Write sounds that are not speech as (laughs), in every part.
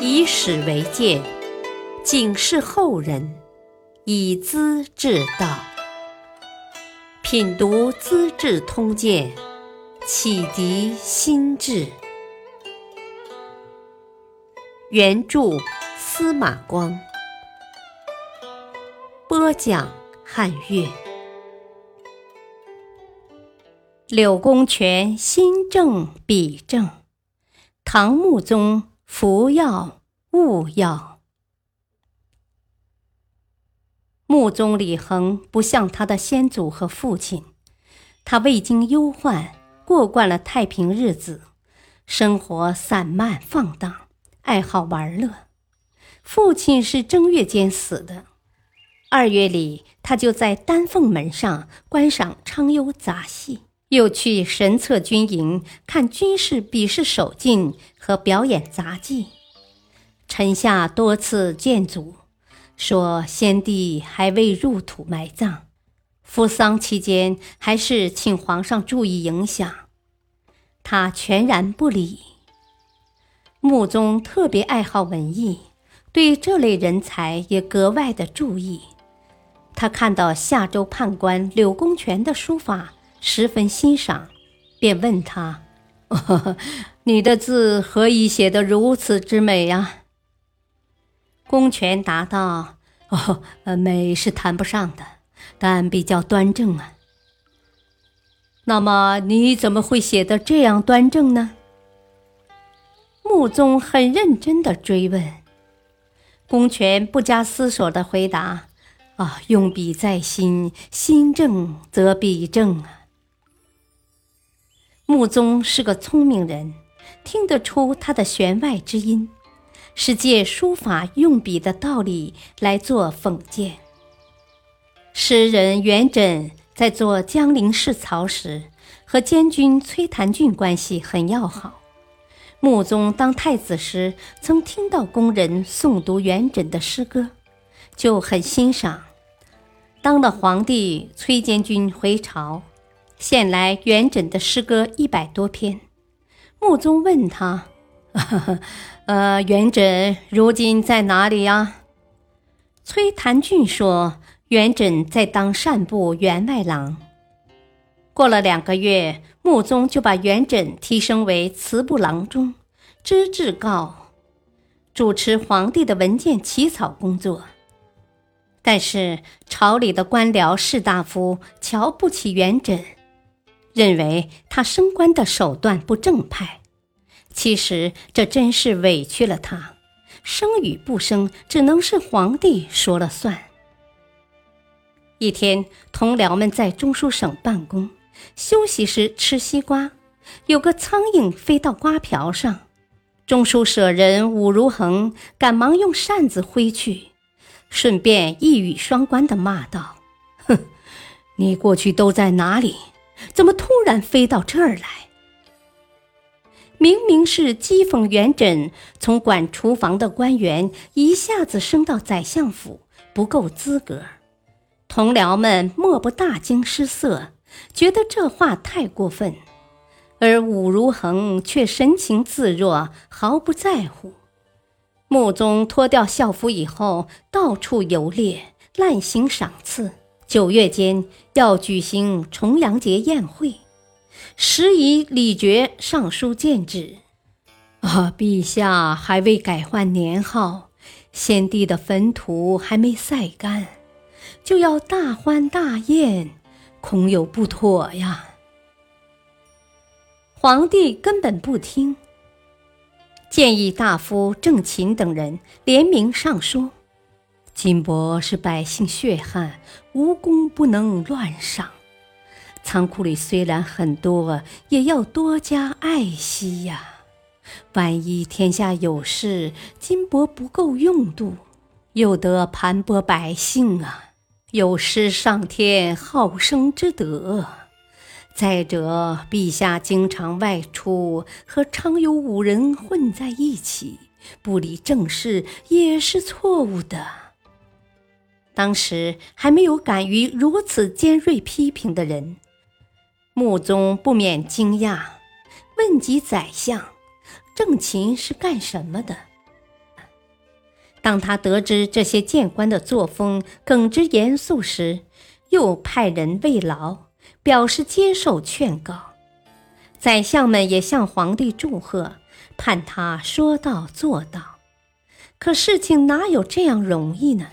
以史为鉴，警示后人，以资治道。品读《资治通鉴》，启迪心智。原著司马光，播讲汉乐。柳公权新正笔正，唐穆宗服药勿药。穆宗李恒不像他的先祖和父亲，他未经忧患，过惯了太平日子，生活散漫放荡，爱好玩乐。父亲是正月间死的，二月里他就在丹凤门上观赏昌幽杂戏。又去神策军营看军事比试手劲和表演杂技。臣下多次见祖，说先帝还未入土埋葬，服丧期间还是请皇上注意影响。他全然不理。穆宗特别爱好文艺，对这类人才也格外的注意。他看到夏州判官柳公权的书法。十分欣赏，便问他：“你的字何以写得如此之美呀？”公权答道：“哦，美是谈不上的，但比较端正啊。”那么你怎么会写得这样端正呢？穆宗很认真的追问。公权不加思索的回答：“啊，用笔在心，心正则笔正啊。”穆宗是个聪明人，听得出他的弦外之音，是借书法用笔的道理来做讽谏。诗人元稹在做江陵事曹时，和监军崔谭俊关系很要好。穆宗当太子时，曾听到宫人诵读元稹的诗歌，就很欣赏。当了皇帝，崔监军回朝。献来元稹的诗歌一百多篇，穆宗问他：“呵 (laughs) 呵呃，元稹如今在哪里呀？”崔檀俊说：“元稹在当善部员外郎。”过了两个月，穆宗就把元稹提升为祠部郎中，知制诰，主持皇帝的文件起草工作。但是朝里的官僚士大夫瞧不起元稹。认为他升官的手段不正派，其实这真是委屈了他。升与不升，只能是皇帝说了算。一天，同僚们在中书省办公，休息时吃西瓜，有个苍蝇飞到瓜瓢上，中书舍人武如恒赶忙用扇子挥去，顺便一语双关的骂道：“哼，你过去都在哪里？”怎么突然飞到这儿来？明明是讥讽元稹从管厨房的官员一下子升到宰相府，不够资格。同僚们莫不大惊失色，觉得这话太过分。而武如恒却神情自若，毫不在乎。穆宗脱掉校服以后，到处游猎，滥行赏赐。九月间要举行重阳节宴会，时以李傕上书谏旨：“啊，陛下还未改换年号，先帝的坟土还没晒干，就要大欢大宴，恐有不妥呀。”皇帝根本不听，建议大夫郑勤等人联名上书。金帛是百姓血汗，无功不能乱赏。仓库里虽然很多，也要多加爱惜呀。万一天下有事，金帛不够用度，又得盘剥百姓啊，有失上天好生之德。再者，陛下经常外出，和常有五人混在一起，不理政事，也是错误的。当时还没有敢于如此尖锐批评的人，穆宗不免惊讶，问及宰相：“郑勤是干什么的？”当他得知这些谏官的作风耿直严肃时，又派人慰劳，表示接受劝告。宰相们也向皇帝祝贺，盼他说到做到。可事情哪有这样容易呢？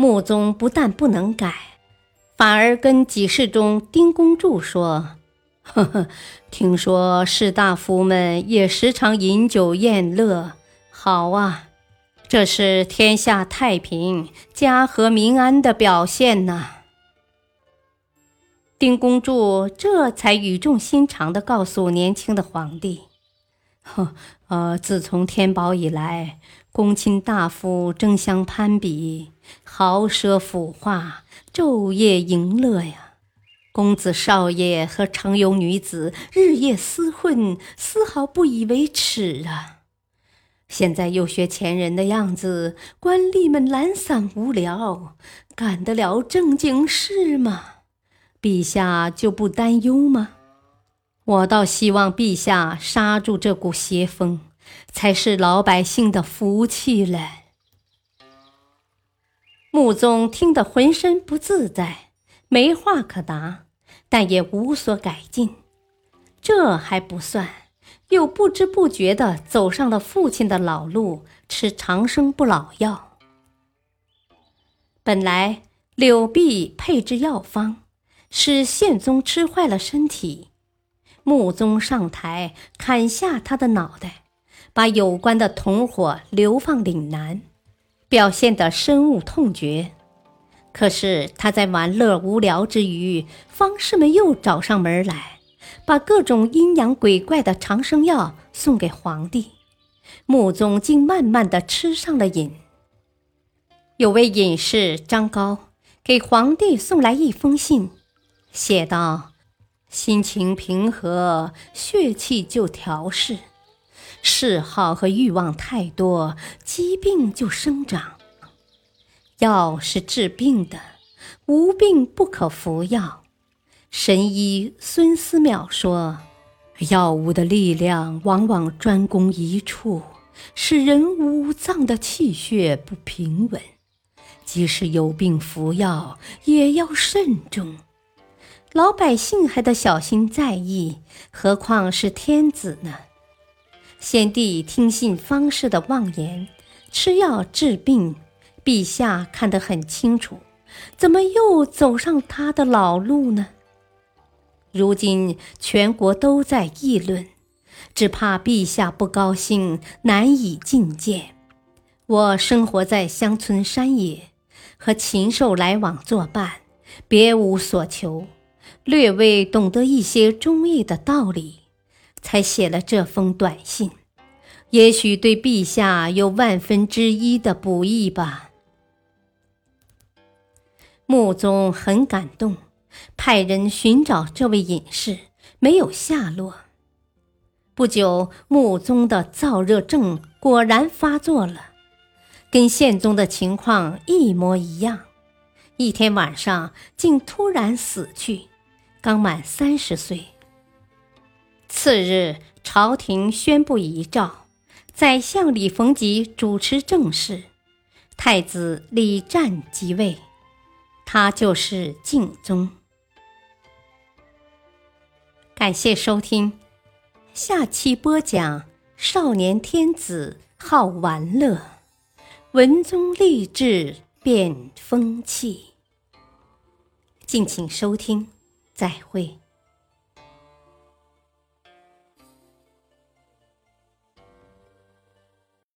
穆宗不但不能改，反而跟几世中丁公柱说：“呵呵，听说士大夫们也时常饮酒宴乐，好啊。”这是天下太平、家和民安的表现呐！丁公柱这才语重心长地告诉年轻的皇帝：“呵，呃，自从天宝以来，公卿大夫争相攀比，豪奢腐化，昼夜淫乐呀！公子少爷和常有女子日夜厮混，丝毫不以为耻啊！”现在又学前人的样子，官吏们懒散无聊，干得了正经事吗？陛下就不担忧吗？我倒希望陛下刹住这股邪风，才是老百姓的福气嘞。穆宗听得浑身不自在，没话可答，但也无所改进。这还不算。又不知不觉地走上了父亲的老路，吃长生不老药。本来柳碧配制药方，使宪宗吃坏了身体。穆宗上台砍下他的脑袋，把有关的同伙流放岭南，表现得深恶痛绝。可是他在玩乐无聊之余，方士们又找上门来。把各种阴阳鬼怪的长生药送给皇帝，穆宗竟慢慢的吃上了瘾。有位隐士张高给皇帝送来一封信，写道：“心情平和，血气就调适；嗜好和欲望太多，疾病就生长。药是治病的，无病不可服药。”神医孙思邈说：“药物的力量往往专攻一处，使人五脏的气血不平稳。即使有病服药，也要慎重。老百姓还得小心在意，何况是天子呢？”先帝听信方士的妄言，吃药治病，陛下看得很清楚，怎么又走上他的老路呢？如今全国都在议论，只怕陛下不高兴，难以觐见。我生活在乡村山野，和禽兽来往作伴，别无所求，略微懂得一些忠义的道理，才写了这封短信。也许对陛下有万分之一的不易吧。穆宗很感动。派人寻找这位隐士，没有下落。不久，穆宗的燥热症果然发作了，跟宪宗的情况一模一样。一天晚上，竟突然死去，刚满三十岁。次日，朝廷宣布遗诏，宰相李逢吉主持政事，太子李湛即位，他就是敬宗。感谢收听，下期播讲少年天子好玩乐，文宗立志变风气。敬请收听，再会。